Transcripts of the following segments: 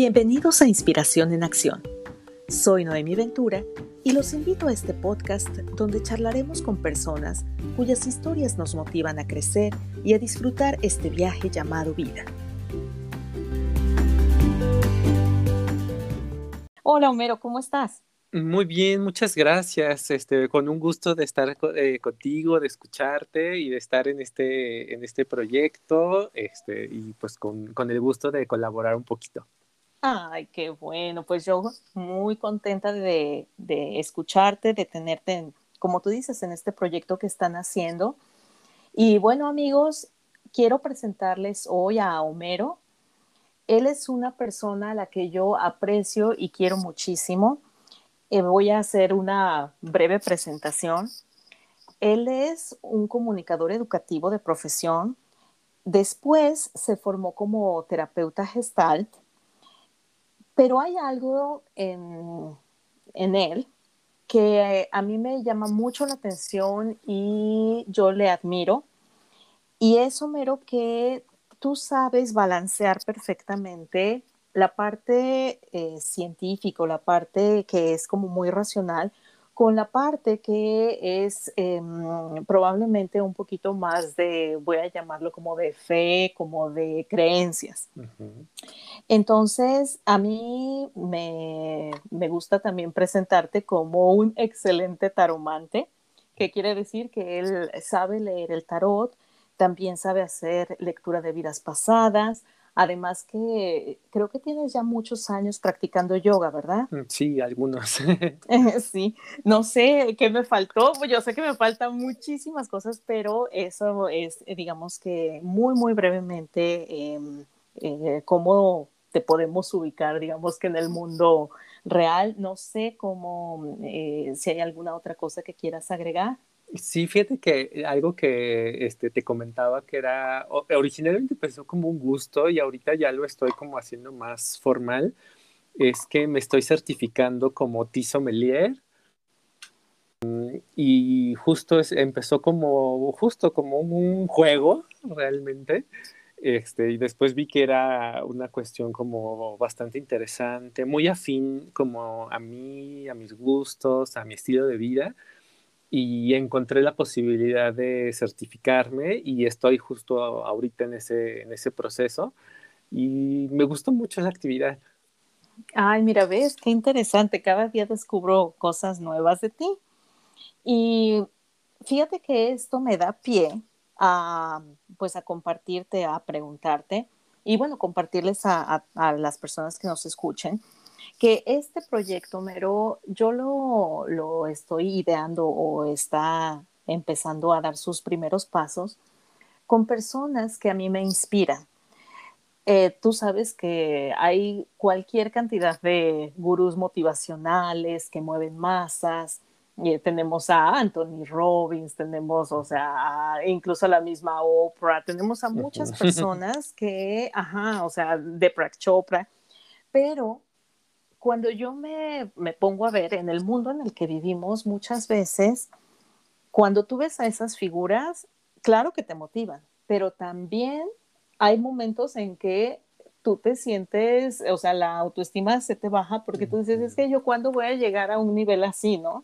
Bienvenidos a Inspiración en Acción. Soy Noemi Ventura y los invito a este podcast donde charlaremos con personas cuyas historias nos motivan a crecer y a disfrutar este viaje llamado vida. Hola Homero, ¿cómo estás? Muy bien, muchas gracias. Este, con un gusto de estar eh, contigo, de escucharte y de estar en este, en este proyecto, este, y pues con, con el gusto de colaborar un poquito. Ay, qué bueno. Pues yo muy contenta de, escucharte, de tenerte, como tú dices, en este proyecto que están haciendo. Y bueno, amigos, quiero presentarles hoy a Homero. Él es una persona a la que yo aprecio y quiero muchísimo. Eh, voy a hacer una breve presentación. Él es un comunicador educativo de profesión. Después se formó como terapeuta gestalt pero hay algo en, él que a mí me llama mucho la atención y yo le admiro. Y es, Homero, que tú sabes balancear perfectamente la parte eh, científica, la parte que es como muy racional, con la parte que es em, probablemente un poquito más de, voy a llamarlo como de fe, como de creencias. Entonces, a mí me, me, gusta también presentarte como un excelente taromante, que quiere decir que él sabe leer el tarot, también sabe hacer lectura de vidas pasadas, Además que creo que tienes ya muchos años practicando yoga, ¿verdad? Mm, sí, algunos. sí, no sé qué me faltó, pues yo sé que me faltan muchísimas cosas, pero eso es, digamos que muy, muy brevemente, em, eh, cómo te podemos ubicar, digamos que en el mundo real. No sé cómo, eh, si hay alguna otra cosa que quieras agregar. Sí, fíjate que algo que este, te comentaba que era, originalmente empezó como un gusto y ahorita ya lo estoy como haciendo más formal, es que me estoy certificando como Tiso Melier mm, y justo empezó como, justo como un juego realmente, este, y después vi que era una cuestión como bastante interesante, muy afín como a mí, a mis gustos, a mi estilo de vida y encontré la posibilidad de certificarme y estoy justo ahorita en ese, en ese proceso y me gustó mucho la actividad. Ay, mira, ves, qué interesante, cada día descubro cosas nuevas de ti. Y fíjate que esto me da pie a, pues, a compartirte, a preguntarte y bueno, compartirles a, a las personas que nos escuchen que este proyecto, Mero, yo lo, estoy ideando o está empezando a dar sus primeros pasos con personas que a mí me inspiran. Eh, tú sabes que hay cualquier cantidad de gurús motivacionales que mueven masas. Eh, tenemos a Anthony Robbins, tenemos, o sea, incluso a la misma Oprah, tenemos a muchas personas que, ajá, o sea, de Chopra, pero cuando yo me, pongo a ver en el mundo en el que vivimos, muchas veces, cuando tú ves a esas figuras, claro que te motivan, pero también hay momentos en que tú te sientes, o sea, la autoestima se te baja porque tú dices, es que yo cuándo voy a llegar a un nivel así, ¿no?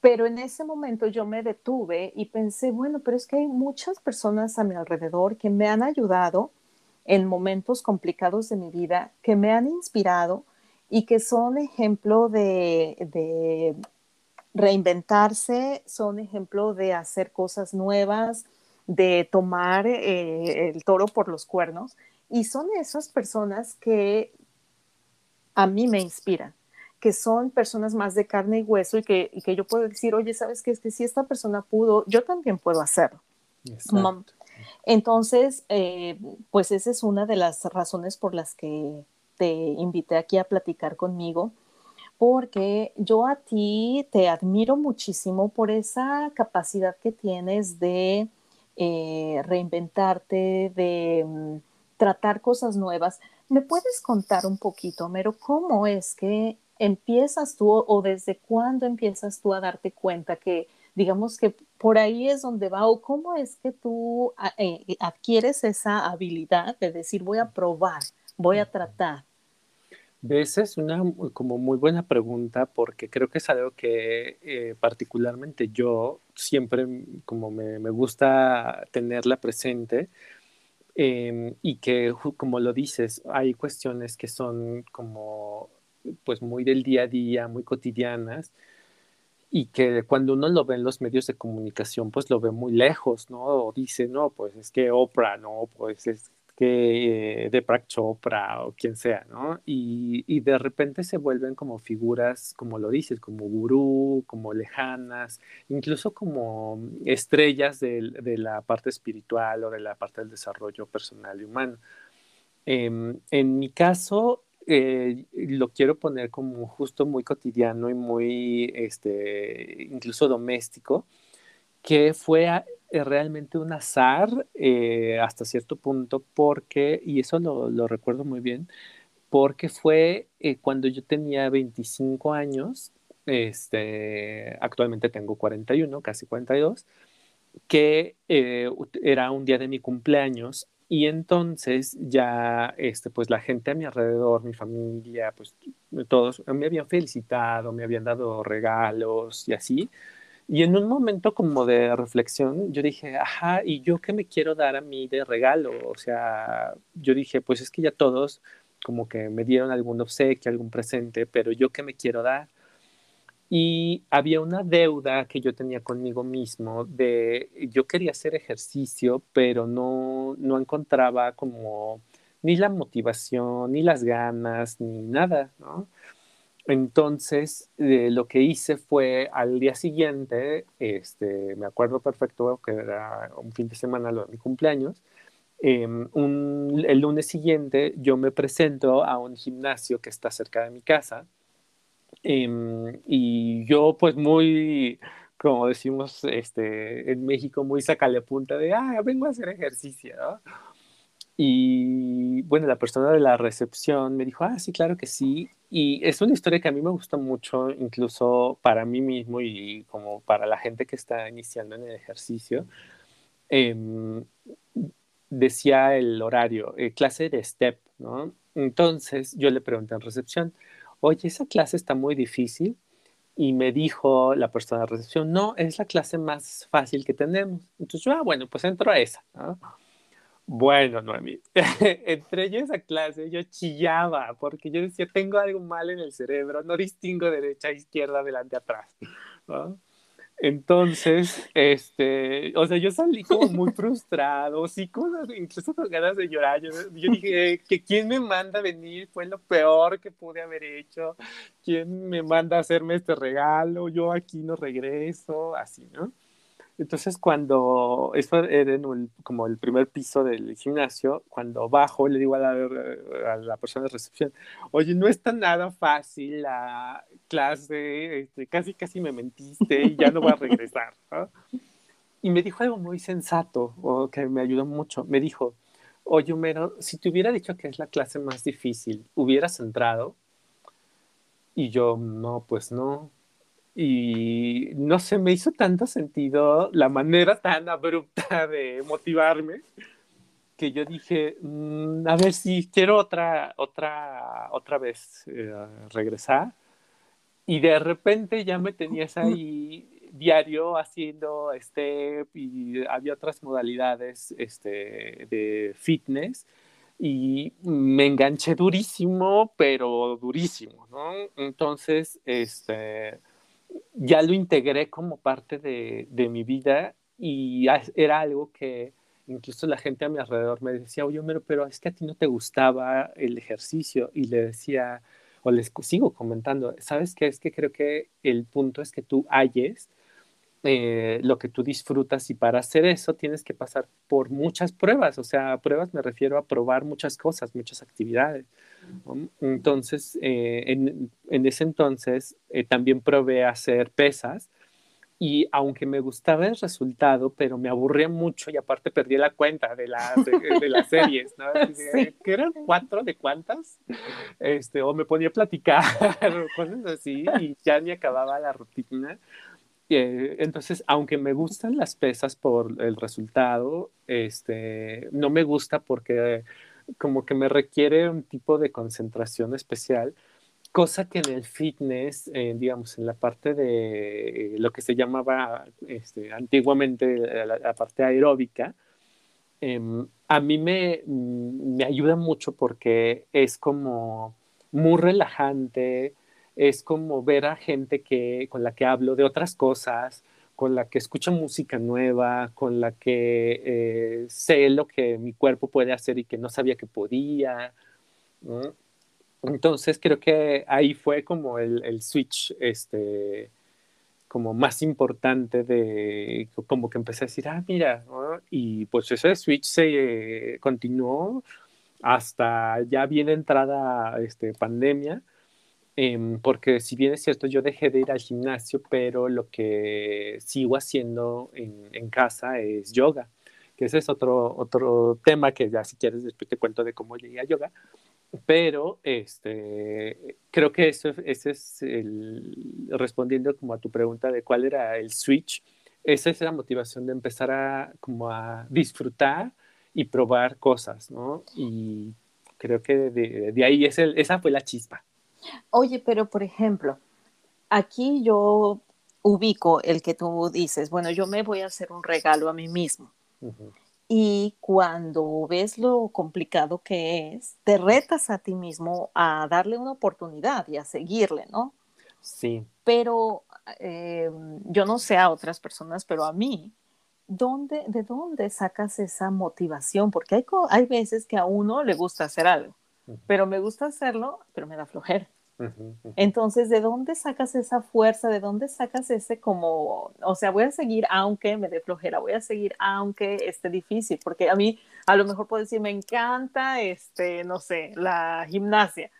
Pero en ese momento yo me detuve y pensé, bueno, pero es que hay muchas personas a mi alrededor que me han ayudado en momentos complicados de mi vida que me han inspirado y que son ejemplo de, reinventarse, son ejemplo de hacer cosas nuevas, de tomar eh, el toro por los cuernos. Y son esas personas que a mí me inspiran, que son personas más de carne y hueso y que, yo puedo decir, oye, ¿sabes qué? Es que si esta persona pudo, yo también puedo hacerlo. Entonces, eh, pues esa es una de las razones por las que te invité aquí a platicar conmigo, porque yo a ti te admiro muchísimo por esa capacidad que tienes de eh, reinventarte, de mm, tratar cosas nuevas. ¿Me puedes contar un poquito, Mero, cómo es que empiezas tú o desde cuándo empiezas tú a darte cuenta que digamos que por ahí es donde va, o cómo es que tú ah, eh, adquieres esa habilidad de decir, voy a probar, voy a tratar. Esa es una como muy buena pregunta porque creo que es algo que eh, particularmente yo siempre como me, me gusta tenerla presente em, y que como lo dices, hay cuestiones que son como pues muy del día a día, muy cotidianas y que cuando uno lo ve en los medios de comunicación, pues lo ve muy lejos, ¿no? O dice, no, pues es que Oprah, no, pues es que de Prak Chopra o quien sea, ¿no? Y, y, de repente se vuelven como figuras, como lo dices, como gurú, como lejanas, incluso como estrellas de, de la parte espiritual o de la parte del desarrollo personal y humano. Eh, en mi caso, eh, lo quiero poner como justo muy cotidiano y muy, este, incluso doméstico, que fue eh, realmente un azar eh, hasta cierto punto porque, y eso lo, lo recuerdo muy bien, porque fue eh, cuando yo tenía 25 años, este, actualmente tengo 41, casi 42, que era un día de mi cumpleaños y entonces ya, este, pues la gente a mi alrededor, mi familia, pues todos me habían felicitado, me habían dado regalos y así. Y en un momento como de reflexión, yo dije, ajá, ¿y yo qué me quiero dar a mí de regalo? O sea, yo dije, pues es que ya todos como que me dieron algún obsequio, algún presente, pero yo qué me quiero dar. Y había una deuda que yo tenía conmigo mismo de, yo quería hacer ejercicio, pero no, no encontraba como ni la motivación, ni las ganas, ni nada. Entonces, eh, lo que hice fue al día siguiente, este, me acuerdo perfecto que era un fin de semana lo de mi cumpleaños, em, el lunes siguiente yo me presento a un gimnasio que está cerca de mi casa em, y yo pues muy, como decimos este, en México, muy sacale punta de, ah, vengo a hacer ejercicio, ¿no? Y bueno, la persona de la recepción me dijo, ah, sí, claro que sí. Y es una historia que a mí me gusta mucho, incluso para mí mismo y como para la gente que está iniciando en el ejercicio. Em, decía el horario, eh, clase de STEP, ¿no? Entonces yo le pregunté en recepción, oye, esa clase está muy difícil. Y me dijo la persona de recepción, no, es la clase más fácil que tenemos. Entonces yo, ah, bueno, pues entro a esa, ¿no? Bueno, Noemí, entré yo esa clase, yo chillaba porque yo decía, tengo algo mal en el cerebro, no distingo derecha, izquierda, adelante, atrás. ¿no? Entonces, este, o sea, yo salí como muy frustrado, sí, cosas, incluso con ganas de llorar. Yo, yo dije, que quién me manda a venir fue lo peor que pude haber hecho, quién me manda a hacerme este regalo, yo aquí no regreso, así, ¿no? Entonces, cuando, esto era como el primer piso del gimnasio, cuando bajo, le digo a la, persona de recepción, oye, no está nada fácil la clase, este, casi, casi me mentiste y ya no voy a regresar. Y me dijo algo muy sensato, o que me ayudó mucho. Me dijo, oye, Homero, si te hubiera dicho que es la clase más difícil, ¿hubieras entrado? Y yo, no, pues no y no sé, me hizo tanto sentido la manera tan abrupta de motivarme que yo dije, mm, a ver si quiero otra, otra, otra vez eh, regresar. Y de repente ya me tenías ahí diario haciendo step y había otras modalidades este, de fitness y me enganché durísimo, pero durísimo, ¿no? Entonces, este, ya lo integré como parte de, de, mi vida y era algo que incluso la gente a mi alrededor me decía, oye, pero es que a ti no te gustaba el ejercicio y le decía, o les sigo comentando, ¿sabes qué? Es que creo que el punto es que tú halles eh, lo que tú disfrutas y para hacer eso tienes que pasar por muchas pruebas, o sea, pruebas me refiero a probar muchas cosas, muchas actividades. Entonces, eh, en, en, ese entonces eh, también probé a hacer pesas y aunque me gustaba el resultado, pero me aburría mucho y aparte perdí la cuenta de las, de, las series, ¿no? Sí. ¿Que eran cuatro de cuántas? Este, o me ponía a platicar, cosas así, y ya ni acababa la rutina. Entonces, aunque me gustan las pesas por el resultado, este, no me gusta porque como que me requiere un tipo de concentración especial, cosa que en el fitness, eh, digamos, en la parte de lo que se llamaba este, antiguamente la, parte aeróbica, em, a mí me ayuda mucho porque es como muy relajante, es como ver a gente que, con la que hablo de otras cosas, con la que escucho música nueva, con la que eh, sé lo que mi cuerpo puede hacer y que no sabía que podía. Entonces creo que ahí fue como el, switch, este, como más importante de, como que empecé a decir, ah, mira, y pues ese switch se continuó hasta ya bien entrada este, pandemia Em, porque si bien es cierto, yo dejé de ir al gimnasio, pero lo que sigo haciendo en, en casa es yoga, que ese es otro, otro tema que ya si quieres después te cuento de cómo llegué a yoga, pero este, creo que eso, ese es el, respondiendo como a tu pregunta de cuál era el switch, esa es la motivación de empezar a, como a disfrutar y probar cosas, ¿no? Y creo que de, de ahí es el, esa fue la chispa. Oye, pero por ejemplo, aquí yo ubico el que tú dices, bueno, yo me voy a hacer un regalo a mí mismo. Y cuando ves lo complicado que es, te retas a ti mismo a darle una oportunidad y a seguirle, ¿no? Sí. Pero eh, yo no sé a otras personas, pero a mí, ¿dónde, ¿de dónde sacas esa motivación? Porque hay, hay veces que a uno le gusta hacer algo, pero me gusta hacerlo, pero me da flojera. Entonces, ¿de dónde sacas esa fuerza? ¿De dónde sacas ese como, o sea, voy a seguir aunque me dé flojera, voy a seguir aunque esté difícil? Porque a mí a lo mejor puedo decir, me encanta, este, no sé, la gimnasia,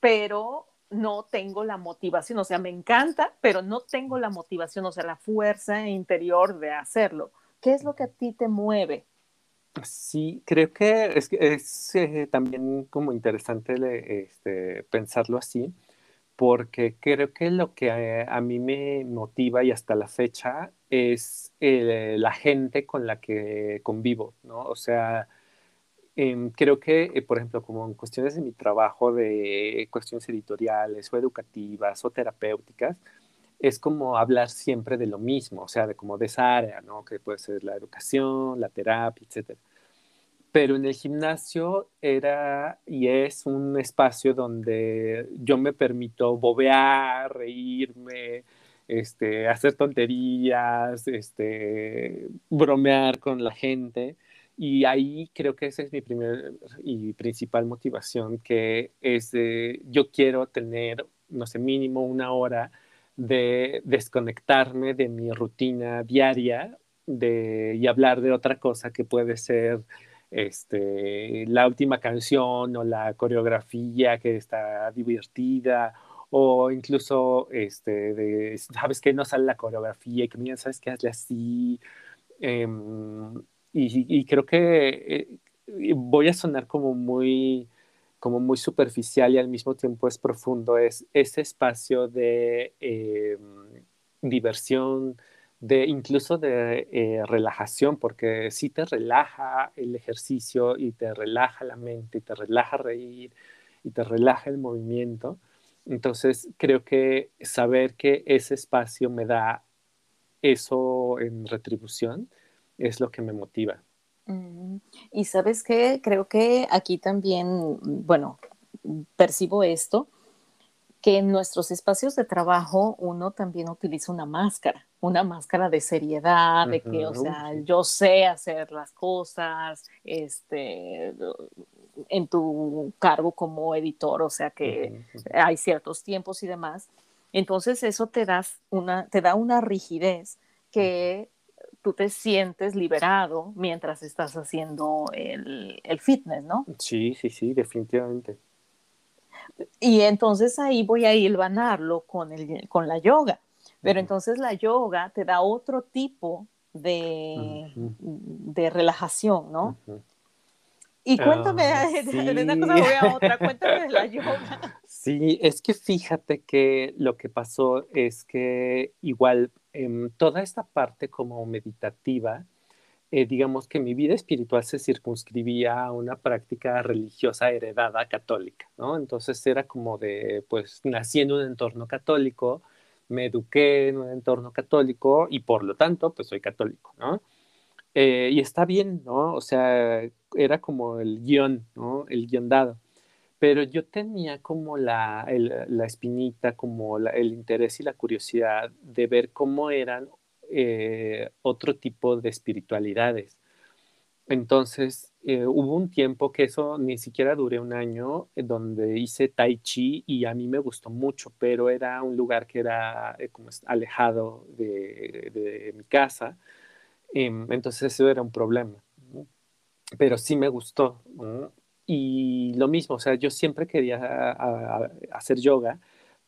pero no tengo la motivación, o sea, me encanta, pero no tengo la motivación, o sea, la fuerza interior de hacerlo. ¿Qué es lo que a ti te mueve? Sí, creo que es, eh, también como interesante este, pensarlo así, porque creo que lo que a, mí me motiva y hasta la fecha es eh, la gente con la que convivo, ¿no? O sea, em, creo que, eh, por ejemplo, como en cuestiones de mi trabajo, de cuestiones editoriales o educativas o terapéuticas, es como hablar siempre de lo mismo, o sea, de como de esa área, ¿no? Que puede ser la educación, la terapia, etc. Pero en el gimnasio era y es un espacio donde yo me permito bobear, reírme, este, hacer tonterías, este, bromear con la gente. Y ahí creo que esa es mi primera y principal motivación, que es de, yo quiero tener, no sé, mínimo una hora de desconectarme de mi rutina diaria de, y hablar de otra cosa que puede ser este, la última canción o la coreografía que está divertida o incluso este, de, sabes que no sale la coreografía y que miren, sabes que hazle así. Em, y, y, creo que eh, voy a sonar como muy como muy superficial y al mismo tiempo es profundo, es ese espacio de eh, diversión, de incluso de eh, relajación, porque sí te relaja el ejercicio y te relaja la mente y te relaja reír y te relaja el movimiento. Entonces creo que saber que ese espacio me da eso en retribución es lo que me motiva. Mm, y sabes qué, creo que aquí también, bueno, percibo esto, que en nuestros espacios de trabajo uno también utiliza una máscara, una máscara de seriedad, de que, o sea, yo sé hacer las cosas, este, en tu cargo como editor, o sea que hay ciertos tiempos y demás. Entonces eso te, das una, te da una rigidez que tú te sientes liberado mientras estás haciendo el, el fitness, ¿no? Sí, sí, sí, definitivamente. Y entonces ahí voy a hilvanarlo con, el, con la yoga. Pero entonces la yoga te da otro tipo de, de relajación, ¿no? Y cuéntame, ah, de una cosa voy a otra, cuéntame de la yoga. Sí, es que fíjate que lo que pasó es que igual toda esta parte como meditativa, eh, digamos que mi vida espiritual se circunscribía a una práctica religiosa heredada católica, ¿no? Entonces era como de, pues nací en un entorno católico, me eduqué en un entorno católico y por lo tanto, pues soy católico, ¿no? Eh, y está bien, ¿no? O sea, era como el guion, ¿no? El guion dado. Pero yo tenía como la, la espinita, como el interés y la curiosidad de ver cómo eran eh, otro tipo de espiritualidades. Entonces, eh, hubo un tiempo que eso ni siquiera duré un año, donde hice tai chi y a mí me gustó mucho, pero era un lugar que era como alejado de, de mi casa Em, entonces eso era un problema. Pero sí me gustó. Y lo mismo, o sea, yo siempre quería hacer yoga,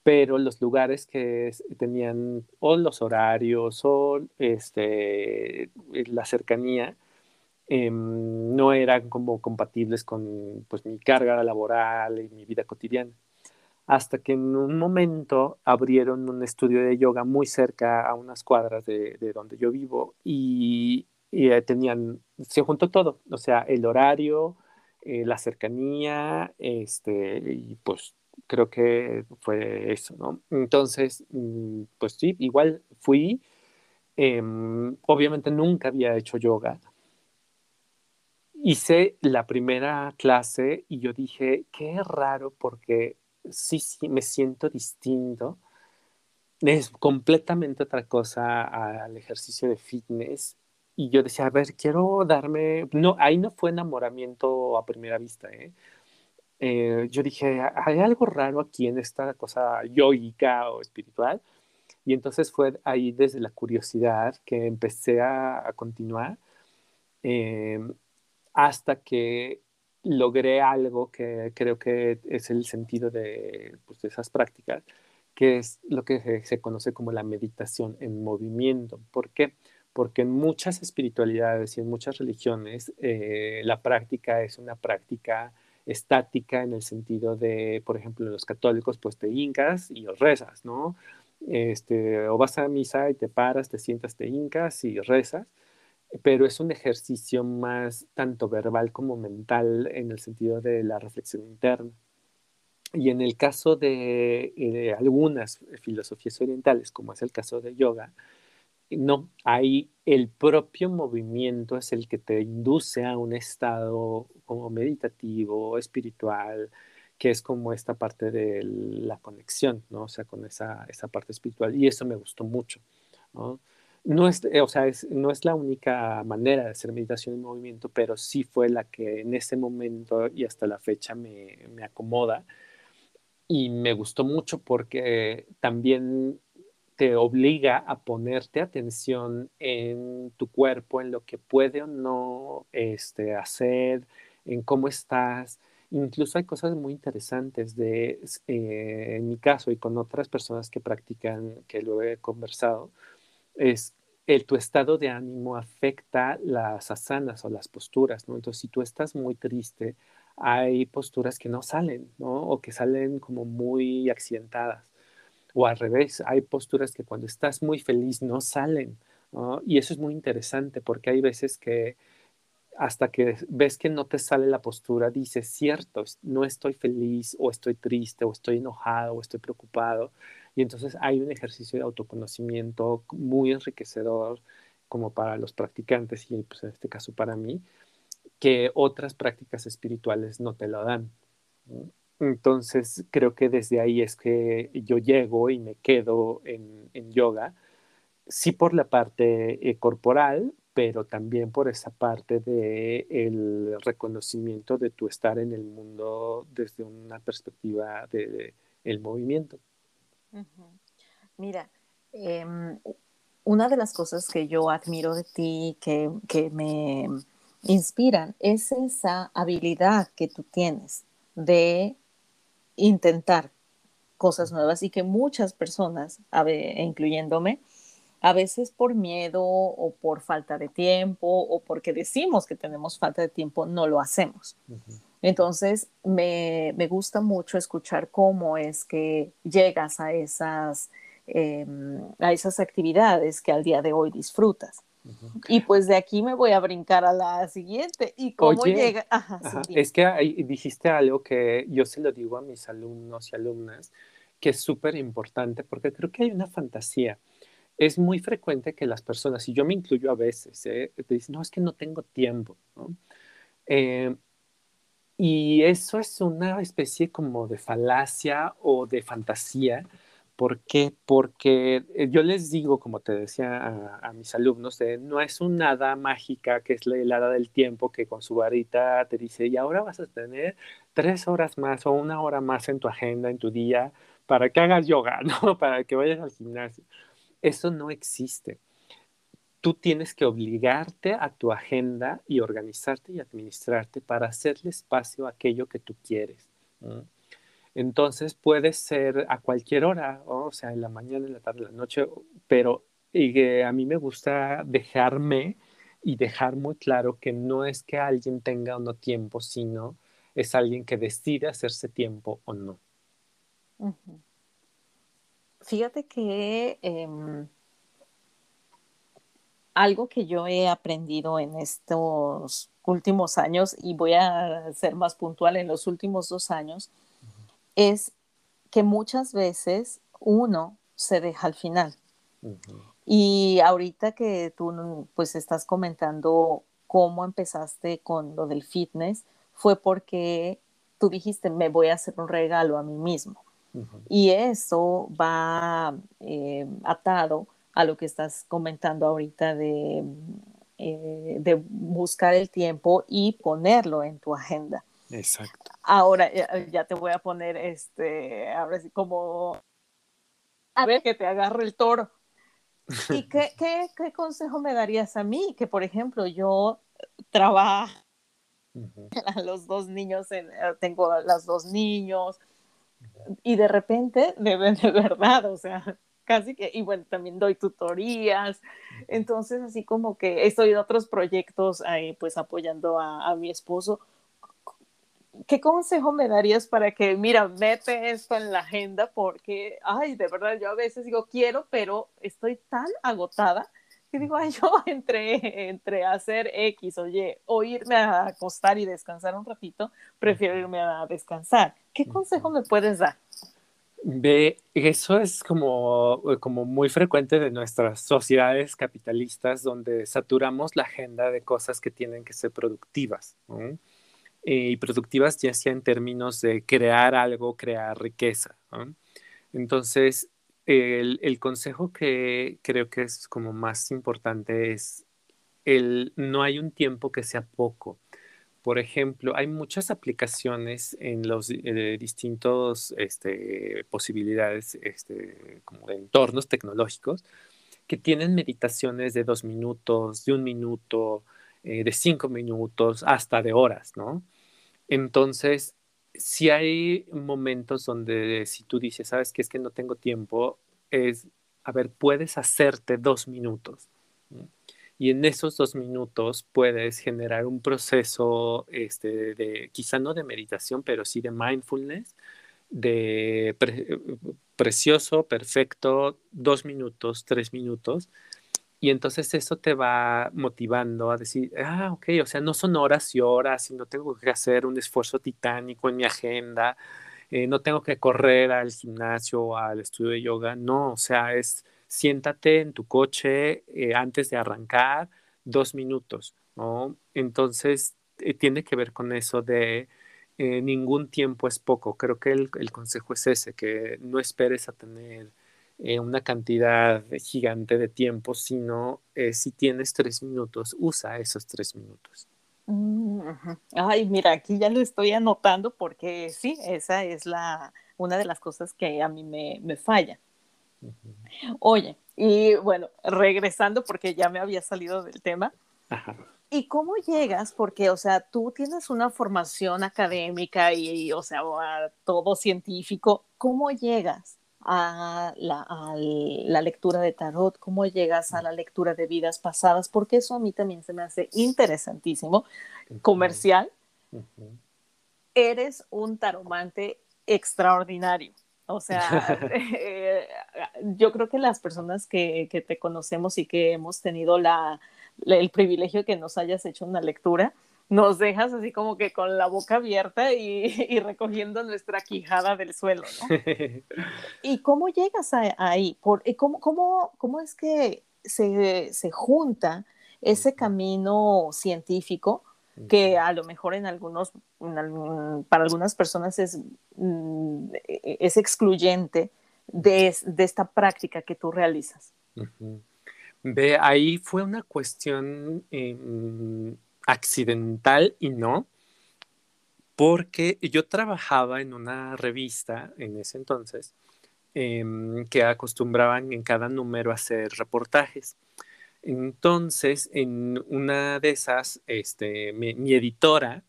pero los lugares que tenían o los horarios o este, la cercanía em, no eran como compatibles con pues, mi carga laboral y mi vida cotidiana hasta que en un momento abrieron un estudio de yoga muy cerca a unas cuadras de, donde yo vivo y, eh, tenían, se juntó todo, o sea, el horario, eh, la cercanía, este, y pues creo que fue eso, ¿no? Entonces, mm, pues sí, igual fui, em, obviamente nunca había hecho yoga, hice la primera clase y yo dije, qué raro porque sí, sí, me siento distinto. Es completamente otra cosa al ejercicio de fitness. Y yo decía, a ver, quiero darme... No, ahí no fue enamoramiento a primera vista, ¿eh? Eh, yo dije, hay algo raro aquí en esta cosa yoica o espiritual. Y entonces fue ahí desde la curiosidad que empecé a, continuar eh, hasta que logré algo que creo que es el sentido de, pues, de esas prácticas, que es lo que se, conoce como la meditación en movimiento. ¿Por qué? Porque en muchas espiritualidades y en muchas religiones eh, la práctica es una práctica estática en el sentido de, por ejemplo, los católicos, pues te hincas y rezas, ¿no? Este, o vas a misa y te paras, te sientas, te hincas y rezas pero es un ejercicio más tanto verbal como mental en el sentido de la reflexión interna. Y en el caso de, eh, algunas filosofías orientales, como es el caso de yoga, no, ahí el propio movimiento es el que te induce a un estado como meditativo, espiritual, que es como esta parte de la conexión, ¿no? O sea, con esa, esa parte espiritual. Y eso me gustó mucho, ¿no? No es, eh, o sea, no es la única manera de hacer meditación en movimiento, pero sí fue la que en ese momento y hasta la fecha me, me acomoda. Y me gustó mucho porque también te obliga a ponerte atención en tu cuerpo, en lo que puede o no este, hacer, en cómo estás. Incluso hay cosas muy interesantes de, eh, en mi caso y con otras personas que practican, que lo he conversado, es el, tu estado de ánimo afecta las asanas o las posturas, ¿no? Entonces, si tú estás muy triste, hay posturas que no salen, ¿no? O que salen como muy accidentadas. O al revés, hay posturas que cuando estás muy feliz no salen. Y eso es muy interesante porque hay veces que hasta que ves que no te sale la postura, dices, cierto, no estoy feliz o estoy triste o estoy enojado o estoy preocupado. Y entonces hay un ejercicio de autoconocimiento muy enriquecedor como para los practicantes y pues en este caso para mí, que otras prácticas espirituales no te lo dan. Entonces creo que desde ahí es que yo llego y me quedo en, yoga, sí por la parte eh, corporal, pero también por esa parte de el reconocimiento de tu estar en el mundo desde una perspectiva de, el movimiento. Mira, em, una de las cosas que yo admiro de ti, que, que me inspiran, es esa habilidad que tú tienes de intentar cosas nuevas y que muchas personas, incluyéndome, a veces por miedo o por falta de tiempo o porque decimos que tenemos falta de tiempo, no lo hacemos. Entonces, me, gusta mucho escuchar cómo es que llegas a esas, em, a esas actividades que al día de hoy disfrutas. Y pues de aquí me voy a brincar a la siguiente. ¿Y cómo llega? es que dijiste algo que yo se lo digo a mis alumnos y alumnas, que es súper importante porque creo que hay una fantasía. Es muy frecuente que las personas, y yo me incluyo a veces, ¿eh? te dicen, no, es que no tengo tiempo. Eh, y eso es una especie como de falacia o de fantasía ¿Por qué? Porque eh, yo les digo, como te decía a, mis alumnos, no es una hada mágica que es la helada del tiempo que con su varita te dice, y ahora vas a tener tres horas más o una hora más en tu agenda, en tu día, para que hagas yoga, ¿no? Para que vayas al gimnasio. Eso no existe. Tú tienes que obligarte a tu agenda y organizarte y administrarte para hacerle espacio a aquello que tú quieres. Entonces puede ser a cualquier hora, o sea, en la mañana, en la tarde, en la noche, pero a mí me gusta dejarme y dejar muy claro que no es que alguien tenga o no tiempo, sino es alguien que decide hacerse tiempo o no. Fíjate que em, algo que yo he aprendido en estos últimos años, y voy a ser más puntual en los últimos dos años, es que muchas veces uno se deja al final. Y ahorita que tú pues estás comentando cómo empezaste con lo del fitness, fue porque tú dijiste, me voy a hacer un regalo a mí mismo. Y eso va eh, atado a lo que estás comentando ahorita de, eh, de buscar el tiempo y ponerlo en tu agenda. Exacto. Ahora ya, te voy a poner este, ahora sí como a ver que te agarre el toro. ¿Y qué, qué, qué, consejo me darías a mí? Que por ejemplo yo trabajo a los dos niños, en, eh, tengo a los dos niños y de repente, de, de verdad, o sea, casi que, y bueno, también doy tutorías, entonces así como que estoy en otros proyectos ahí pues apoyando a, a mi esposo, ¿qué consejo me darías para que, mira, mete esto en la agenda? Porque, ay, de verdad, yo a veces digo, quiero, pero estoy tan agotada que digo, ay, yo entre, entre hacer X o Y o irme a acostar y descansar un ratito, prefiero irme a descansar. ¿Qué consejo me puedes dar? Ve, eso es como, como muy frecuente de nuestras sociedades capitalistas donde saturamos la agenda de cosas que tienen que ser productivas. Eh, y productivas ya sea en términos de crear algo, crear riqueza. Entonces, el, el, consejo que creo que es como más importante es el no hay un tiempo que sea poco. Por ejemplo, hay muchas aplicaciones en los eh, distintos este, posibilidades este, como de entornos tecnológicos que tienen meditaciones de dos minutos, de un minuto, eh, de cinco minutos, hasta de horas, ¿no? Entonces, si hay momentos donde si tú dices, sabes que es que no tengo tiempo, es, a ver, puedes hacerte dos minutos. Y en esos dos minutos puedes generar un proceso este, de, quizá no de meditación, pero sí de mindfulness, de precioso, perfecto, dos minutos, tres minutos, y entonces eso te va motivando a decir, ah, ok, o sea, no son horas y horas y no tengo que hacer un esfuerzo titánico en mi agenda, eh, no tengo que correr al gimnasio o al estudio de yoga, no, o sea, es siéntate en tu coche eh, antes de arrancar dos minutos, ¿no? Entonces, eh, tiene que ver con eso de ningún tiempo es poco. Creo que el, el consejo es ese, que no esperes a tener eh, una cantidad gigante de tiempo, sino eh, si tienes tres minutos, usa esos tres minutos. Mm, Ay, mira, aquí ya lo estoy anotando porque sí, esa es la, una de las cosas que a mí me, me falla. Oye, y bueno, regresando porque ya me había salido del tema. ¿Y cómo llegas? Porque, o sea, tú tienes una formación académica y, o sea, todo científico. ¿Cómo llegas a la, lectura de tarot, cómo llegas a la lectura de vidas pasadas, porque eso a mí también se me hace interesantísimo, comercial. Eres un taromante extraordinario. O sea, eh, yo creo que las personas que, que, te conocemos y que hemos tenido la, el privilegio de que nos hayas hecho una lectura, nos dejas así como que con la boca abierta y, y recogiendo nuestra quijada del suelo, ¿no? ¿Y cómo llegas ahí? Por, eh, ¿cómo, cómo, ¿Cómo es que se, se junta ese camino científico que a lo mejor en algunos, para algunas personas es, mm, es excluyente de, de, esta práctica que tú realizas. Ve, ahí fue una cuestión em, accidental y no, porque yo trabajaba en una revista en ese entonces em, que acostumbraban en cada número hacer reportajes. Entonces, en una de esas, este, mi, editora,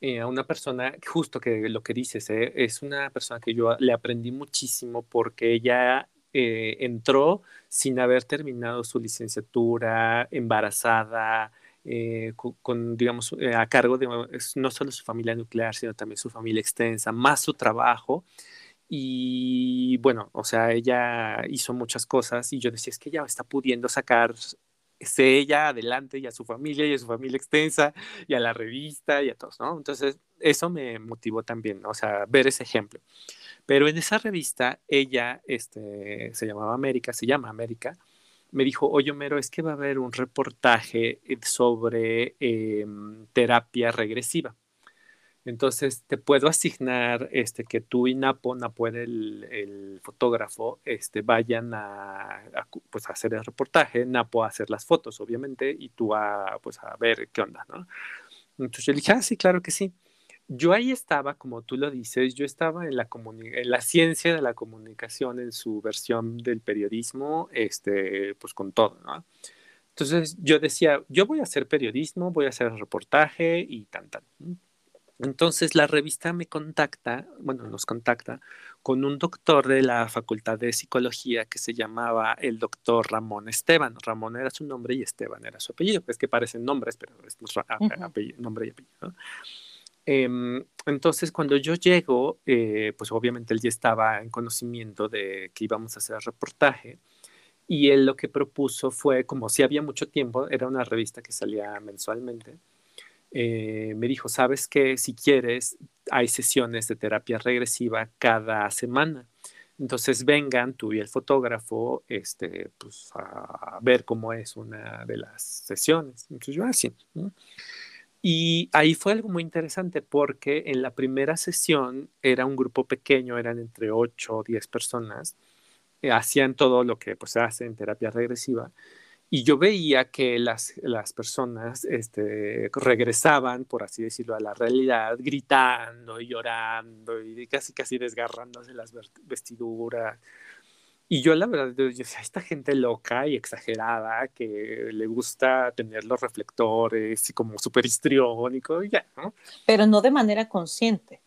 eh, a una persona, justo que lo que dices, eh, es una persona que yo le aprendí muchísimo porque ella eh, entró sin haber terminado su licenciatura, embarazada, con, digamos, a cargo de no solo su familia nuclear, sino también su familia extensa, más su trabajo. Y bueno, o sea, ella hizo muchas cosas y yo decía, es que ella está pudiendo sacar ella adelante y a su familia y a su familia extensa y a la revista y a todos, ¿no? Entonces, eso me motivó también, o sea, ver ese ejemplo. Pero en esa revista, ella, este, se llamaba América, se llama América, me dijo, oye, Homero, es que va a haber un reportaje sobre em, terapia regresiva. Entonces te puedo asignar este, que tú y Napo, Napo era el, fotógrafo, este, vayan a, pues, a hacer el reportaje, Napo a hacer las fotos, obviamente, y tú a, pues, ver qué onda. Entonces yo dije, ah, sí, claro que sí. Yo ahí estaba, como tú lo dices, yo estaba en la, en la ciencia de la comunicación, en su versión del periodismo, este, pues con todo. Entonces yo decía, yo voy a hacer periodismo, voy a hacer reportaje y tan, tan. Entonces la revista me contacta, bueno, nos contacta con un doctor de la Facultad de Psicología que se llamaba el doctor Ramón Esteban. Ramón era su nombre y Esteban era su apellido. Es que parecen nombres, pero es nombre y apellido. Em, entonces, cuando yo llego, eh, pues obviamente él ya estaba en conocimiento de que íbamos a hacer el reportaje. Y él lo que propuso fue, como si había mucho tiempo, era una revista que salía mensualmente, eh, me dijo, sabes que si quieres, hay sesiones de terapia regresiva cada semana. Entonces vengan tú y el fotógrafo este, pues, a ver cómo es una de las sesiones. Entonces yo así. Ah, y ahí fue algo muy interesante porque en la primera sesión era un grupo pequeño, eran entre 8 o 10 personas, eh, hacían todo lo que pues, hace en terapia regresiva y yo veía que las, las personas este, regresaban, por así decirlo, a la realidad, gritando y llorando y casi casi desgarrándose las vestiduras. Y yo la verdad, yo decía, esta gente loca y exagerada que le gusta tener los reflectores y como súper histriónico, ya, ¿no? Pero no de manera consciente.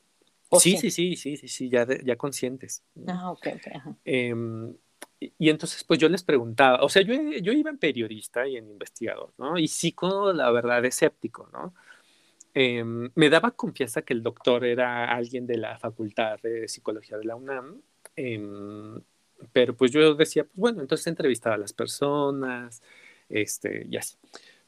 Sí, sí, sí, sí, sí, sí, ya, ya conscientes. Ah, ok, ok. Ajá. Em, y entonces, pues yo les preguntaba, o sea, yo, yo iba en periodista y en investigador, ¿no? Y psico, la verdad, escéptico, ¿no? Em, me daba confianza que el doctor era alguien de la Facultad de Psicología de la UNAM, em, pero pues yo decía, pues bueno, entonces entrevistaba a las personas, este, y así.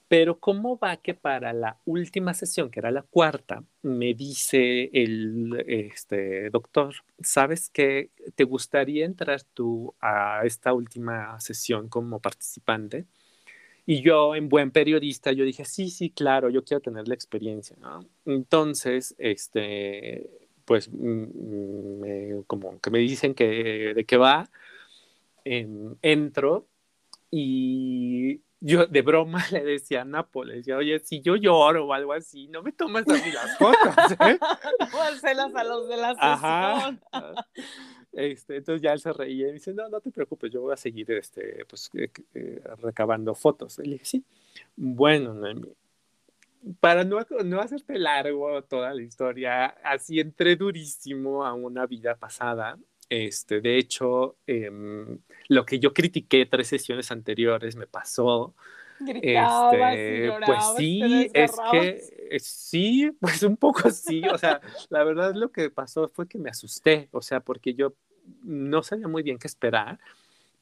Pero ¿cómo va que para la última sesión, que era la cuarta, me dice el este, doctor, ¿sabes que te gustaría entrar tú a esta última sesión como participante? Y yo, en buen periodista, yo dije, sí, sí, claro, yo quiero tener la experiencia. Entonces, este, pues, mm, como que me dicen que de qué va, em, entro y yo de broma le decía a Nápoles, decía, oye, si yo lloro o algo así, no me tomas a mí las fotos, ¿eh? a los de la sesión. Este, entonces ya él se reía y me dice, no, no te preocupes, yo voy a seguir este, pues, eh, eh, recabando fotos. Y le dije, sí. Bueno, para no, no hacerte largo toda la historia, así entré durísimo a una vida pasada este, de hecho, em, lo que yo critiqué tres sesiones anteriores me pasó. este, pues sí, es que eh, sí, pues un poco sí, o sea, la verdad lo que pasó fue que me asusté, o sea, porque yo no sabía muy bien qué esperar,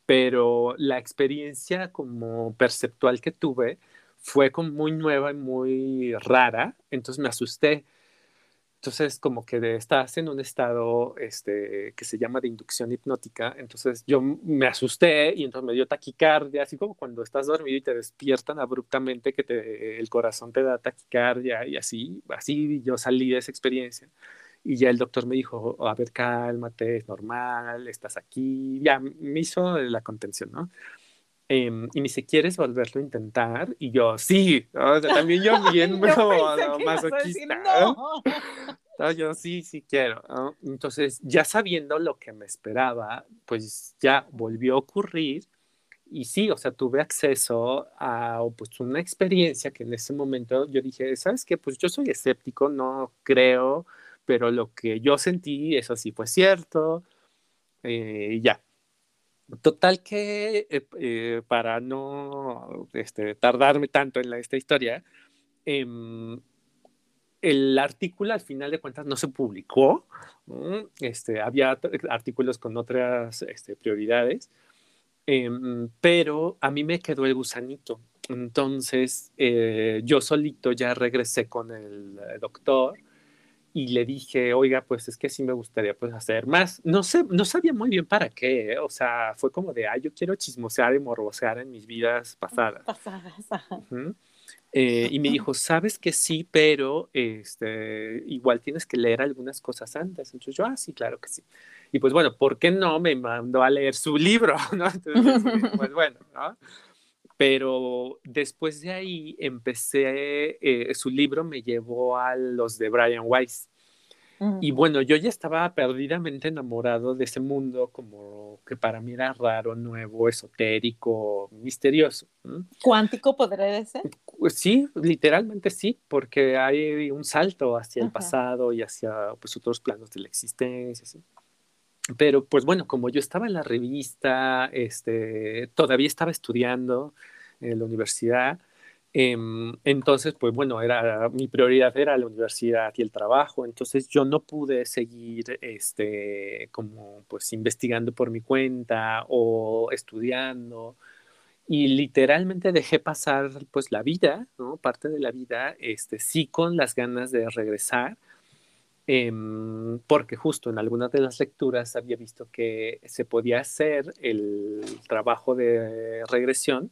pero la experiencia como perceptual que tuve fue como muy nueva y muy rara, entonces me asusté. Entonces, como que estás en un estado este, que se llama de inducción hipnótica. Entonces, yo me asusté y entonces me dio taquicardia, así como cuando estás dormido y te despiertan abruptamente, que te, el corazón te da taquicardia y así, así yo salí de esa experiencia. Y ya el doctor me dijo, a ver, cálmate, es normal, estás aquí. Ya me hizo la contención, ¿no? Em, y me dice, ¿quieres volverlo a intentar? Y yo, sí, también yo bien yo masoquista. No. yo sí, sí quiero. Entonces, ya sabiendo lo que me esperaba, pues ya volvió a ocurrir. Y sí, o sea, tuve acceso a pues, una experiencia que en ese momento yo dije, ¿sabes qué? Pues yo soy escéptico, no creo, pero lo que yo sentí, eso sí fue cierto. Eh, ya, Total que eh, eh, para no este, tardarme tanto en esta historia, em, el artículo al final de cuentas no se publicó. Este, había artículos con otras este, prioridades, em, pero a mí me quedó el gusanito. Entonces eh, yo solito ya regresé con el doctor y le dije, oiga, pues es que sí me gustaría pues hacer más. No sé, no sabía muy bien para qué, ¿eh? o sea, fue como de, ah, yo quiero chismosear y morbosear en mis vidas pasadas. Pasadas. Eh, y me dijo, sabes que sí, pero este, igual tienes que leer algunas cosas antes. Entonces yo, ah, sí, claro que sí. Y pues bueno, ¿por qué no me mandó a leer su libro? ¿no? Entonces, pues bueno, ¿no? Pero después de ahí empecé, eh, su libro me llevó a los de Brian Weiss. Y bueno, yo ya estaba perdidamente enamorado de ese mundo como que para mí era raro, nuevo, esotérico, misterioso. ¿Cuántico podría ser? Sí, literalmente sí, porque hay un salto hacia el pasado y hacia pues, otros planos de la existencia. ¿sí? Pero pues bueno, como yo estaba en la revista, este, todavía estaba estudiando en la universidad, em, entonces pues bueno, era, mi prioridad era la universidad y el trabajo, entonces yo no pude seguir este, como pues investigando por mi cuenta o estudiando. Y literalmente dejé pasar pues la vida, ¿no? Parte de la vida, este, sí con las ganas de regresar, Em, porque justo en algunas de las lecturas había visto que se podía hacer el trabajo de regresión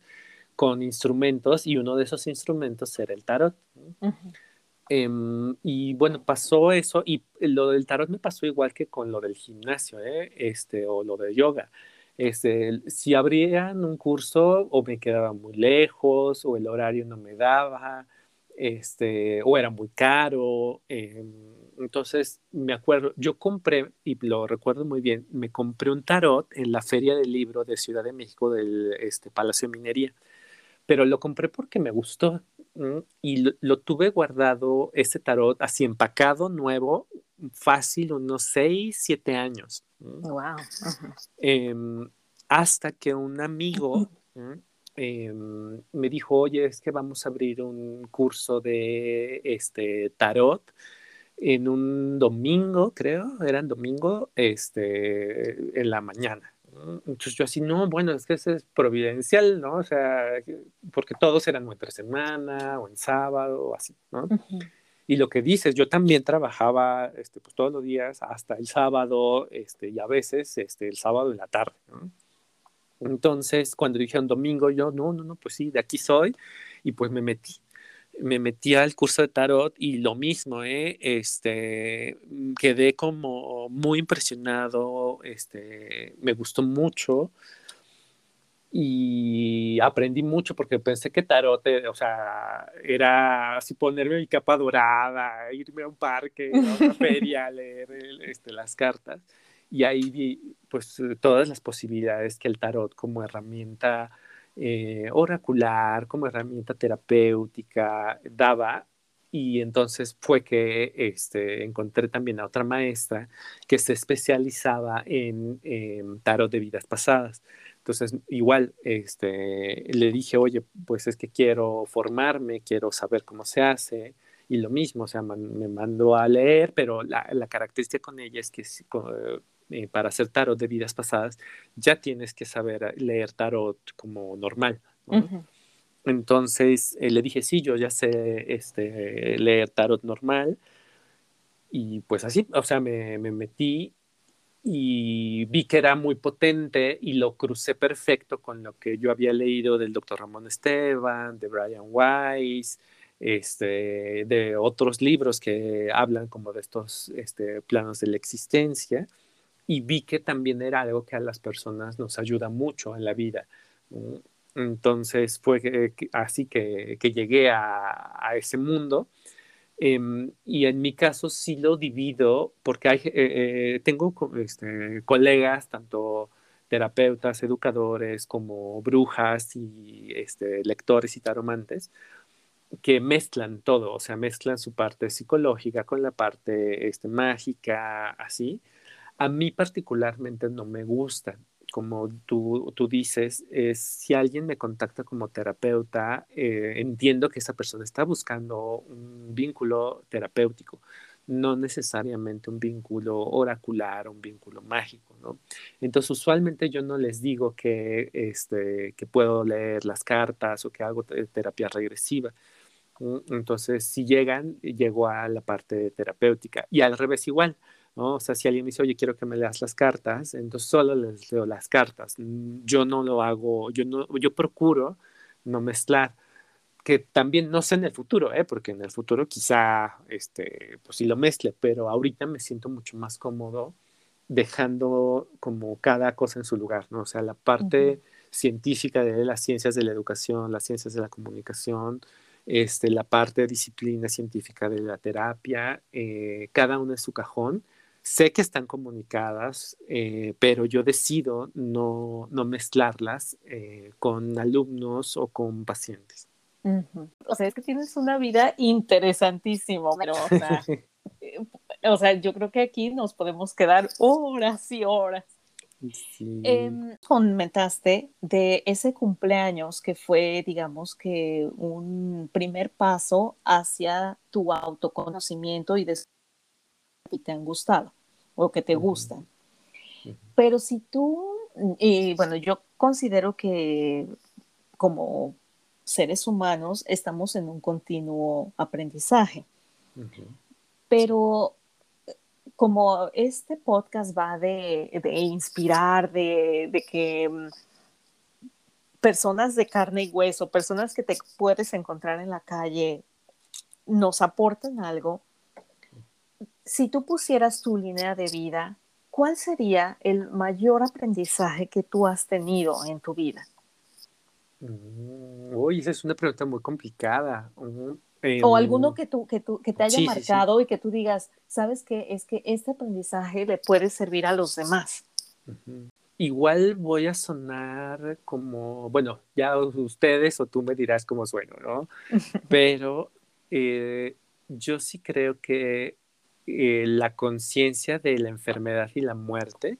con instrumentos y uno de esos instrumentos era el tarot. Em, y bueno, pasó eso y lo del tarot me pasó igual que con lo del gimnasio, ¿eh? este, o lo de yoga. Este, si abrían un curso o me quedaba muy lejos o el horario no me daba, este, o era muy caro. Eh, entonces, me acuerdo, yo compré, y lo recuerdo muy bien, me compré un tarot en la Feria del Libro de Ciudad de México del este, Palacio de Minería, pero lo compré porque me gustó y lo, tuve guardado, ese tarot, así empacado, nuevo, fácil, unos 6, 7 años. Wow. Em, hasta que un amigo em, me dijo, oye, es que vamos a abrir un curso de este tarot en un domingo, creo, eran domingo, este, en la mañana. Entonces yo así, no, bueno, es que ese es providencial, ¿no? O sea, porque todos eran o entre semana o en sábado o así, ¿no? Y lo que dices, yo también trabajaba este, pues, todos los días hasta el sábado este, y a veces este, el sábado en la tarde, ¿no? Entonces, cuando dijeron domingo, yo, no, no, no, pues sí, de aquí soy, y pues me metí me metí al curso de tarot y lo mismo, ¿eh? este, quedé como muy impresionado, este, me gustó mucho y aprendí mucho porque pensé que tarot, eh, o sea, era así ponerme mi capa dorada, irme a un parque, a una feria, a leer este, las cartas y ahí vi pues todas las posibilidades que el tarot como herramienta eh, oracular, como herramienta terapéutica, daba. Y entonces fue que este, encontré también a otra maestra que se especializaba en, tarot de vidas pasadas. Entonces, igual, este, le dije, oye, pues es que quiero formarme, quiero saber cómo se hace. Y lo mismo, o sea, me mandó a leer, pero la característica con ella es que eh, para hacer tarot de vidas pasadas, ya tienes que saber leer tarot como normal. Entonces le dije, sí, yo ya sé este, leer tarot normal. Y pues así, o sea, me, me metí y vi que era muy potente y lo crucé perfecto con lo que yo había leído del doctor Ramón Esteban, de Brian Weiss, este, de otros libros que hablan como de estos este, planos de la existencia y vi que también era algo que a las personas nos ayuda mucho en la vida. Entonces fue así que, llegué a ese mundo Em, y en mi caso sí lo divido porque hay, eh, eh, tengo este, colegas, tanto terapeutas, educadores, como brujas y este, lectores y taromantes, que mezclan todo, o sea, mezclan su parte psicológica con la parte este, mágica, así. A mí particularmente no me gustan como tú, tú dices, es si alguien me contacta como terapeuta, eh, entiendo que esa persona está buscando un vínculo terapéutico, no necesariamente un vínculo oracular, un vínculo mágico, ¿no? Entonces, usualmente yo no les digo que, este, que puedo leer las cartas o que hago terapia regresiva. Entonces, si llegan, llego a la parte terapéutica. Y al revés igual. ¿No? O sea, si alguien me dice, oye, quiero que me leas las cartas, entonces solo les leo las cartas. Mm, yo no lo hago, yo, no, yo procuro no mezclar, que también no sé en el futuro, ¿eh? porque en el futuro quizá, este, pues sí lo mezcle, pero ahorita me siento mucho más cómodo dejando como cada cosa en su lugar, ¿no? O sea, la parte científica de las ciencias de la educación, las ciencias de la comunicación, este, la parte de disciplina científica de la terapia, eh, cada una en su cajón Sé que están comunicadas, eh, pero yo decido no, no mezclarlas eh, con alumnos o con pacientes. O sea, es que tienes una vida interesantísima, pero, o sea, eh, o sea, yo creo que aquí nos podemos quedar horas y horas. Sí. Em, comentaste de ese cumpleaños que fue, digamos que, un primer paso hacia tu autoconocimiento y de que te han gustado o que te gustan. Pero si tú, y bueno, yo considero que como seres humanos estamos en un continuo aprendizaje. Pero como este podcast va de, inspirar, de, de, que mm, personas de carne y hueso, personas que te puedes encontrar en la calle, nos aportan algo, si tú pusieras tu línea de vida, ¿cuál sería el mayor aprendizaje que tú has tenido en tu vida? Mm, uy, esa es una pregunta muy complicada. o em, alguno que, tú, que, tú, que te haya marcado y que tú digas, sabes que es que este aprendizaje le puede servir a los demás. Igual voy a sonar como, bueno, ya ustedes o tú me dirás cómo sueno, ¿no? Pero eh, yo sí creo que eh, la conciencia de la enfermedad y la muerte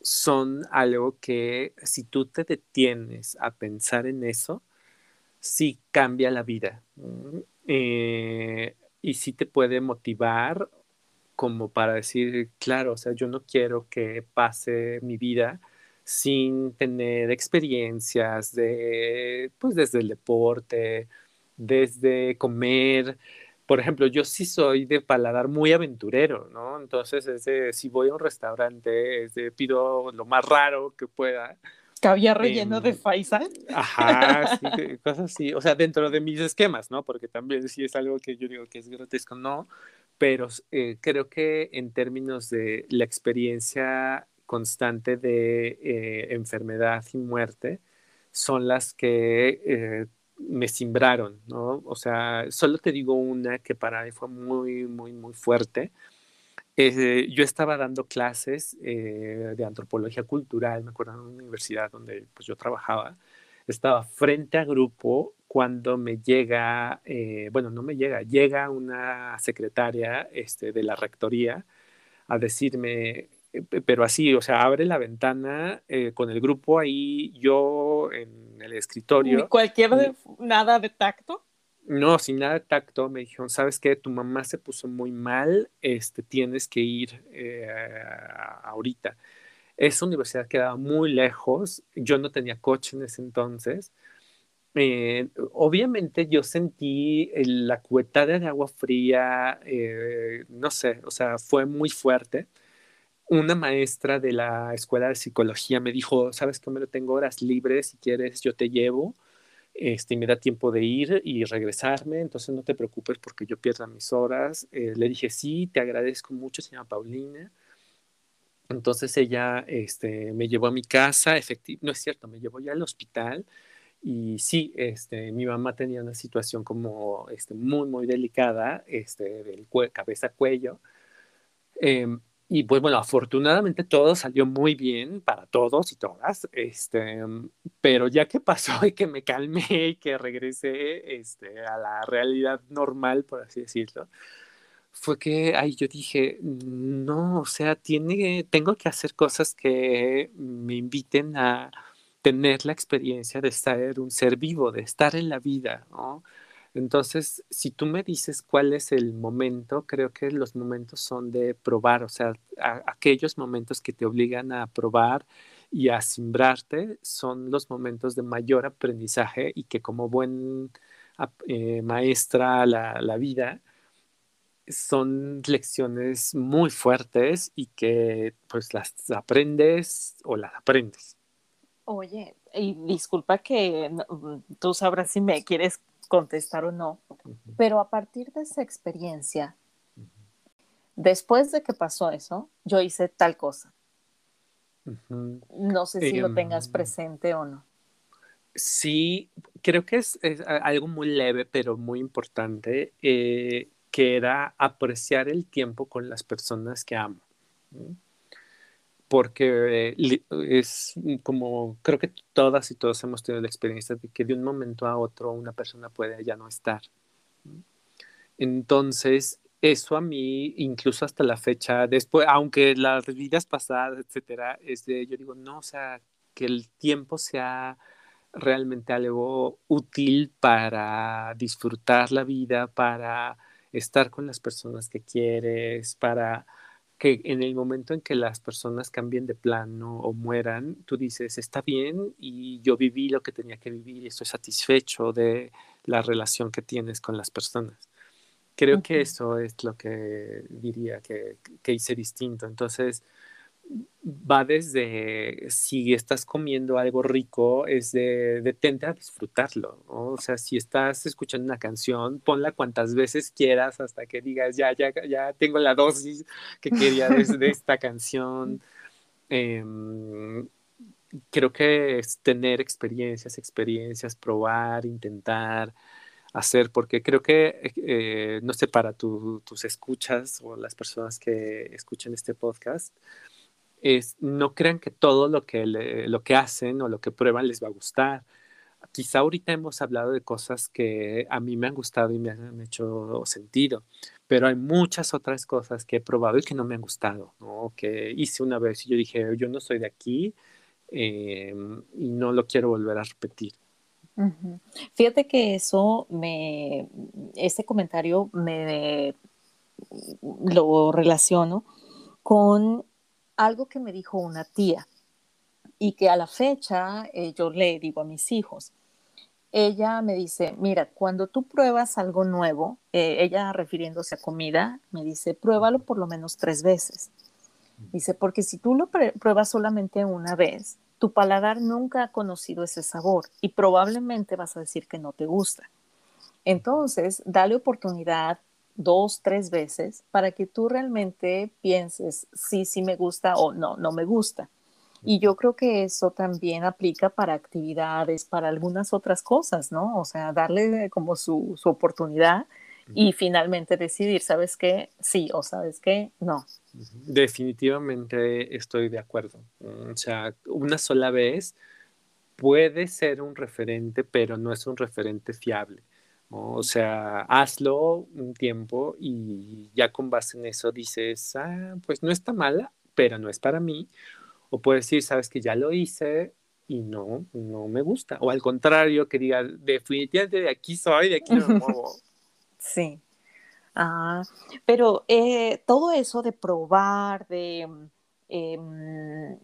son algo que si tú te detienes a pensar en eso, sí cambia la vida. Eh, y sí te puede motivar como para decir, claro, o sea, yo no quiero que pase mi vida sin tener experiencias de, pues desde el deporte, desde comer, por ejemplo, yo sí soy de paladar muy aventurero, ¿no? Entonces, es de, si voy a un restaurante, es de, pido lo más raro que pueda. ¿Caviar relleno de em, faisal? Ajá, sí, cosas así. O sea, dentro de mis esquemas, ¿no? Porque también sí es algo que yo digo que es grotesco, no. Pero eh, creo que en términos de la experiencia constante de eh, enfermedad y muerte, son las que eh, me simbraron, ¿no? O sea, solo te digo una que para mí fue muy, muy, muy fuerte. Eh, yo estaba dando clases eh, de antropología cultural, me acuerdo en una universidad donde pues, yo trabajaba. Estaba frente a grupo cuando me llega, eh, bueno, no me llega, llega una secretaria este, de la rectoría a decirme, pero así, o sea, abre la ventana con el grupo ahí, yo en el escritorio. cualquier nada de tacto? no, sin nada de tacto, me dijeron, ¿sabes qué? Tu mamá se puso muy mal, este, tienes que ir eh, ahorita. Esa universidad quedaba muy lejos, yo no tenía coche en ese entonces. Eh, obviamente yo sentí la cubetada de agua fría, eh, no sé, o sea, fue muy fuerte. Una maestra de la escuela de psicología me dijo, ¿sabes qué? Me lo tengo horas libres, si quieres yo te llevo este, me da tiempo de ir y regresarme, entonces no te preocupes porque yo pierda mis horas. Eh, le dije, sí, te agradezco mucho, se llama Paulina. Entonces ella este, me llevó a mi casa, efectivamente, no es cierto, me llevó ya al hospital y sí, este, mi mamá tenía una situación como este, muy, muy delicada, este, del cabeza-cuello. Em, y pues bueno, afortunadamente todo salió muy bien para todos y todas, este, pero ya que pasó y que me calmé y que regresé este, a la realidad normal, por así decirlo, fue que ahí yo dije, no, o sea, tiene, tengo que hacer cosas que me inviten a tener la experiencia de ser un ser vivo, de estar en la vida, ¿no? Entonces, si tú me dices cuál es el momento, creo que los momentos son de probar, o sea, aquellos momentos que te obligan a probar y a simbrarte son los momentos de mayor aprendizaje y que como buen eh, maestra la, la vida, son lecciones muy fuertes y que pues las aprendes o las aprendes. Oye, y disculpa que tú sabrás si me quieres contestar o no, pero a partir de esa experiencia, después de que pasó eso, yo hice tal cosa. No sé si lo tengas em, presente o no. Sí, creo que es, algo muy leve, pero muy importante, eh, que era apreciar el tiempo con las personas que amo porque es como, creo que todas y todos hemos tenido la experiencia de que de un momento a otro una persona puede ya no estar. Entonces, eso a mí, incluso hasta la fecha, después, aunque las vidas pasadas, etcétera, es de, yo digo, no, o sea, que el tiempo sea realmente algo útil para disfrutar la vida, para estar con las personas que quieres, para que en el momento en que las personas cambien de plano o mueran, tú dices, está bien y yo viví lo que tenía que vivir y estoy satisfecho de la relación que tienes con las personas. Creo que eso es lo que diría que, que hice distinto. Entonces, va desde si estás comiendo algo rico, es de detente a disfrutarlo. O sea, si estás escuchando una canción, ponla cuantas veces quieras hasta que digas, ya, ya, ya tengo la dosis que quería de, esta canción. Em, creo que es tener experiencias, experiencias, probar, intentar hacer, porque creo que, eh, no sé, para tus escuchas o las personas que escuchen este podcast, es, no crean que todo lo que, lo que hacen o lo que prueban les va a gustar. Quizá ahorita hemos hablado de cosas que a mí me han gustado y me han hecho sentido, pero hay muchas otras cosas que he probado y que no me han gustado, ¿no? que hice una vez y yo dije, yo no soy de aquí em, y no lo quiero volver a repetir. Fíjate que eso me, ese comentario me lo relaciono con algo que me dijo una tía y que a la fecha eh, yo le digo a mis hijos. Ella me dice, mira, cuando tú pruebas algo nuevo, eh, ella refiriéndose a comida, me dice, pruébalo por lo menos tres veces. Dice, porque si tú lo pruebas solamente una vez, tu paladar nunca ha conocido ese sabor y probablemente vas a decir que no te gusta. Entonces, dale oportunidad, dos, tres veces para que tú realmente pienses sí, sí me gusta o no, no me gusta. Y yo creo que eso también aplica para actividades, para algunas otras cosas, ¿no? O sea, darle como su, su oportunidad y finalmente decidir, ¿sabes qué? Sí o sabes qué? No. Definitivamente estoy de acuerdo. O sea, una sola vez puede ser un referente, pero no es un referente fiable. O sea, hazlo un tiempo y ya con base en eso dices, ah, pues no está mala, pero no es para mí. O puedes decir, sabes que ya lo hice, y no, no me gusta. O al contrario, que diga, definitivamente de aquí soy, de aquí no me muevo. Sí. Ah, pero eh, todo eso de probar, de, em,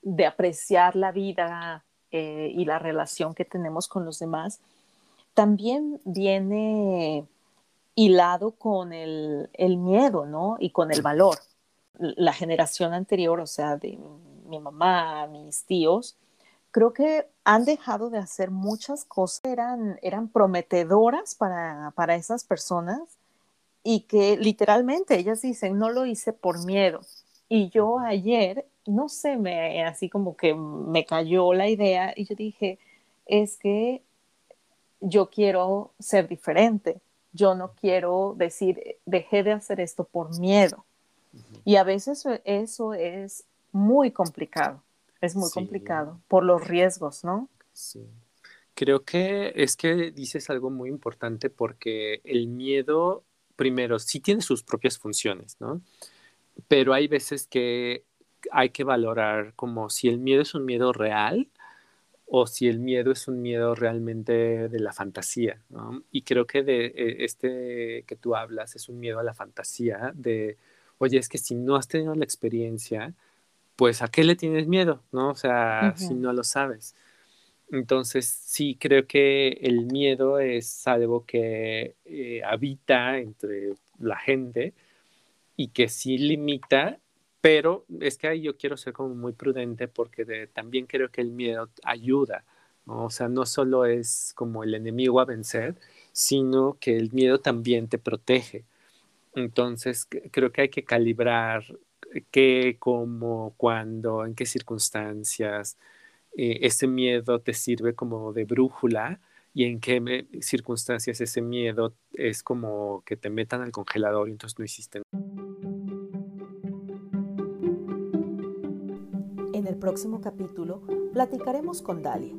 de apreciar la vida eh, y la relación que tenemos con los demás, también viene hilado con el, miedo, ¿no? Y con el valor. La generación anterior, o sea, de mi mamá, mis tíos, creo que han dejado de hacer muchas cosas, eran, eran prometedoras para, para esas personas y que literalmente ellas dicen, no lo hice por miedo. Y yo ayer, no sé, me, así como que me cayó la idea y yo dije, es que yo quiero ser diferente, yo no quiero decir, dejé de hacer esto por miedo. Y a veces eso es muy complicado. Es muy complicado por los riesgos, ¿no? Sí. Creo que es que dices algo muy importante porque el miedo, primero, sí tiene sus propias funciones, ¿no? Pero hay veces que hay que valorar como si el miedo es un miedo real o si el miedo es un miedo realmente de la fantasía, ¿no? Y creo que de e, este que tú hablas es un miedo a la fantasía de, oye, es que si no has tenido la experiencia, pues ¿a qué le tienes miedo? ¿No? O sea, si no lo sabes. Entonces, sí, creo que el miedo es algo que eh, habita entre la gente y que sí limita, pero es que ahí yo quiero ser como muy prudente porque también creo que el miedo ayuda. O sea, no solo es como el enemigo a vencer, sino que el miedo también te protege. Entonces, creo que hay que calibrar qué, cómo, cuándo, en qué circunstancias. Eh, ese miedo te sirve como de brújula y en qué circunstancias ese miedo es como que te metan al congelador y entonces no hiciste En el próximo capítulo platicaremos con Dalia,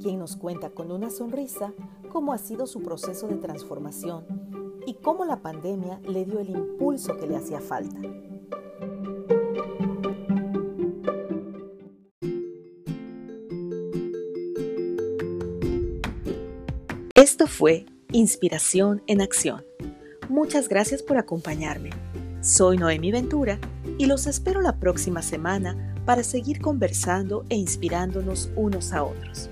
quien nos cuenta con una sonrisa cómo ha sido su proceso de transformación y cómo la pandemia le dio el impulso que le hacía falta. Esto fue Inspiración en Acción. Muchas gracias por acompañarme. Soy Noemi Ventura y los espero la próxima semana para seguir conversando e inspirándonos unos a otros.